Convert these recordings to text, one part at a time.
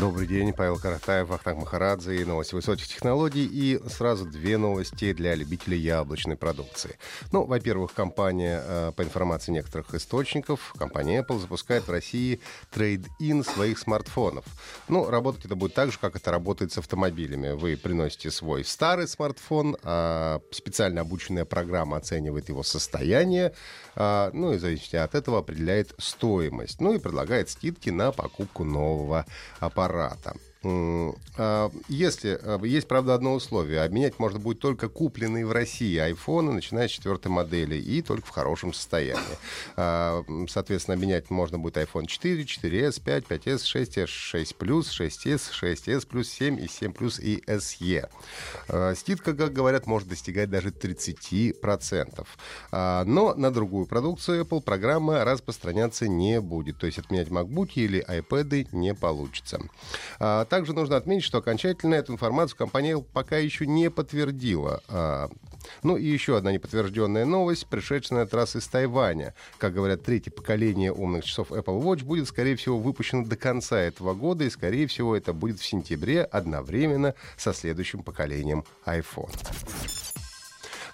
Добрый день, Павел Каратаев, Ахтанг Махарадзе и новости высоких технологий. И сразу две новости для любителей яблочной продукции. Ну, во-первых, компания, э, по информации некоторых источников, компания Apple запускает в России трейд-ин своих смартфонов. Ну, работать это будет так же, как это работает с автомобилями. Вы приносите свой старый смартфон, а специально обученная программа оценивает его состояние, а, ну и в зависимости от этого определяет стоимость. Ну и предлагает скидки на покупку нового аппарата аппарата. А, если а, есть, правда, одно условие, обменять можно будет только купленные в России айфоны, начиная с четвертой модели, и только в хорошем состоянии. А, соответственно, обменять можно будет iPhone 4, 4s, 5, 5s, 6s, 6 Plus, 6s, 6s Plus, 7 и 7 Plus и SE. Скидка, как говорят, может достигать даже 30%. Но на другую продукцию Apple программа распространяться не будет. То есть отменять MacBook или iPad не получится. Также нужно отметить, что окончательно эту информацию компания пока еще не подтвердила. А, ну и еще одна неподтвержденная новость, пришедшая на этот раз из Тайваня. Как говорят, третье поколение умных часов Apple Watch будет, скорее всего, выпущено до конца этого года, и, скорее всего, это будет в сентябре одновременно со следующим поколением iPhone.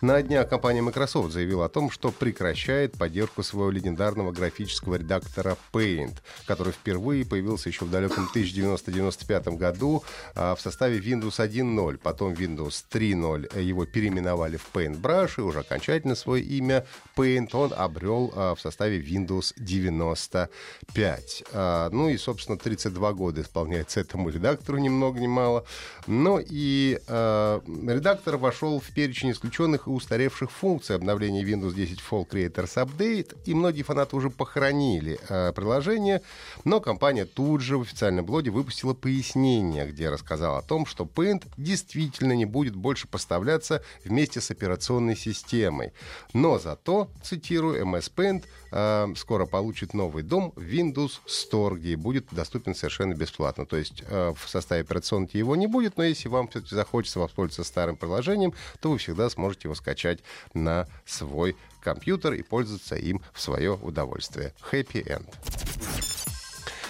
На днях компания Microsoft заявила о том, что прекращает поддержку своего легендарного графического редактора Paint, который впервые появился еще в далеком 1995 году а, в составе Windows 1.0. Потом Windows 3.0 его переименовали в Paintbrush, и уже окончательно свое имя Paint он обрел а, в составе Windows 95. А, ну и, собственно, 32 года исполняется этому редактору, ни много ни мало. Но и редактор вошел в перечень исключенных и устаревших функций обновления Windows 10 Fall Creators Update, и многие фанаты уже похоронили э, приложение, но компания тут же в официальном блоге выпустила пояснение, где рассказала о том, что Paint действительно не будет больше поставляться вместе с операционной системой. Но зато, цитирую, MS Paint э, скоро получит новый дом Windows Store, где будет доступен совершенно бесплатно. То есть э, в составе операционки его не будет, но если вам все-таки захочется воспользоваться старым приложением, то вы всегда сможете его скачать на свой компьютер и пользоваться им в свое удовольствие. Happy End.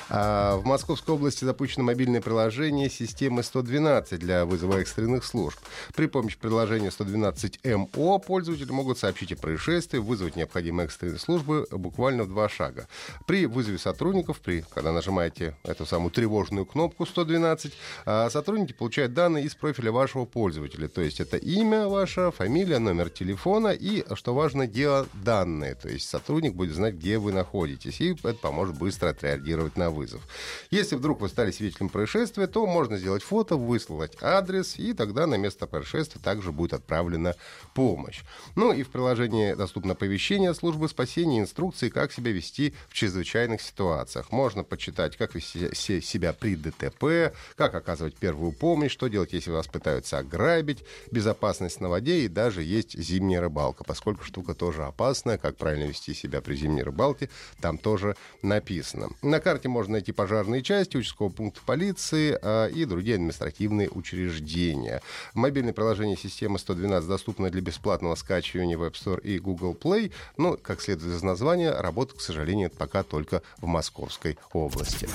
А в Московской области запущено мобильное приложение системы 112 для вызова экстренных служб. При помощи приложения 112МО пользователи могут сообщить о происшествии, вызвать необходимые экстренные службы буквально в два шага. При вызове сотрудников, при, когда нажимаете эту самую тревожную кнопку 112, а, сотрудники получают данные из профиля вашего пользователя. То есть это имя ваше, фамилия, номер телефона и, что важно, геоданные. То есть сотрудник будет знать, где вы находитесь. И это поможет быстро отреагировать на вызов. Если вдруг вы стали свидетелем происшествия, то можно сделать фото, выслать адрес, и тогда на место происшествия также будет отправлена помощь. Ну и в приложении доступно оповещение службы спасения, инструкции, как себя вести в чрезвычайных ситуациях. Можно почитать, как вести себя при ДТП, как оказывать первую помощь, что делать, если вас пытаются ограбить, безопасность на воде и даже есть зимняя рыбалка, поскольку штука тоже опасная, как правильно вести себя при зимней рыбалке, там тоже написано. На карте можно можно найти пожарные части, участкового пункта полиции а, и другие административные учреждения. Мобильное приложение системы 112 доступно для бесплатного скачивания в App Store и Google Play, но, как следует из названия, работает, к сожалению, пока только в Московской области.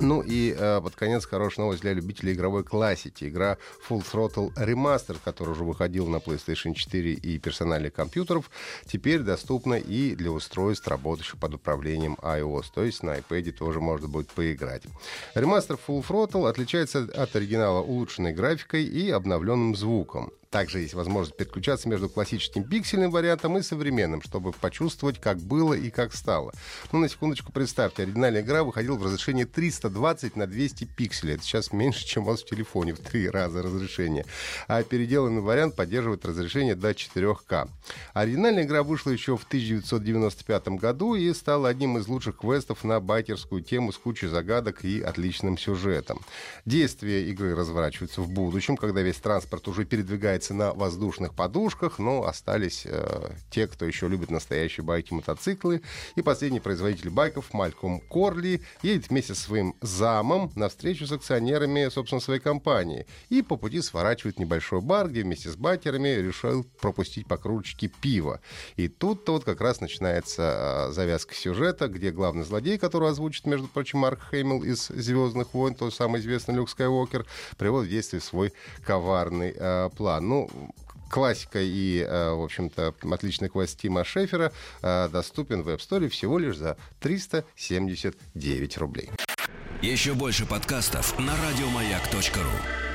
Ну и э, под конец хорошая новость для любителей игровой классики. Игра Full Throttle Remastered, которая уже выходила на PlayStation 4 и персональных компьютеров, теперь доступна и для устройств, работающих под управлением iOS. То есть на iPad тоже можно будет поиграть. Ремастер Full Throttle отличается от оригинала улучшенной графикой и обновленным звуком. Также есть возможность переключаться между классическим пиксельным вариантом и современным, чтобы почувствовать, как было и как стало. Ну, на секундочку представьте, оригинальная игра выходила в разрешении 320 на 200 пикселей. Это сейчас меньше, чем у вас в телефоне, в три раза разрешение. А переделанный вариант поддерживает разрешение до 4К. Оригинальная игра вышла еще в 1995 году и стала одним из лучших квестов на байкерскую тему с кучей загадок и отличным сюжетом. Действие игры разворачивается в будущем, когда весь транспорт уже передвигается на воздушных подушках, но остались э, те, кто еще любит настоящие байки-мотоциклы. И последний производитель байков Мальком Корли едет вместе со своим замом на встречу с акционерами, собственно, своей компании. И по пути сворачивает небольшой бар, где вместе с байкерами решил пропустить по кружечке пива. И тут-то вот как раз начинается э, завязка сюжета, где главный злодей, который озвучит, между прочим, Марк Хеймел из «Звездных войн», тот самый известный Люк Скайуокер, приводит в действие свой коварный э, план. Ну, классика и, э, в общем-то, отличный квест Тима Шефера э, доступен в App Store всего лишь за 379 рублей. Еще больше подкастов на радиомаяк.ру.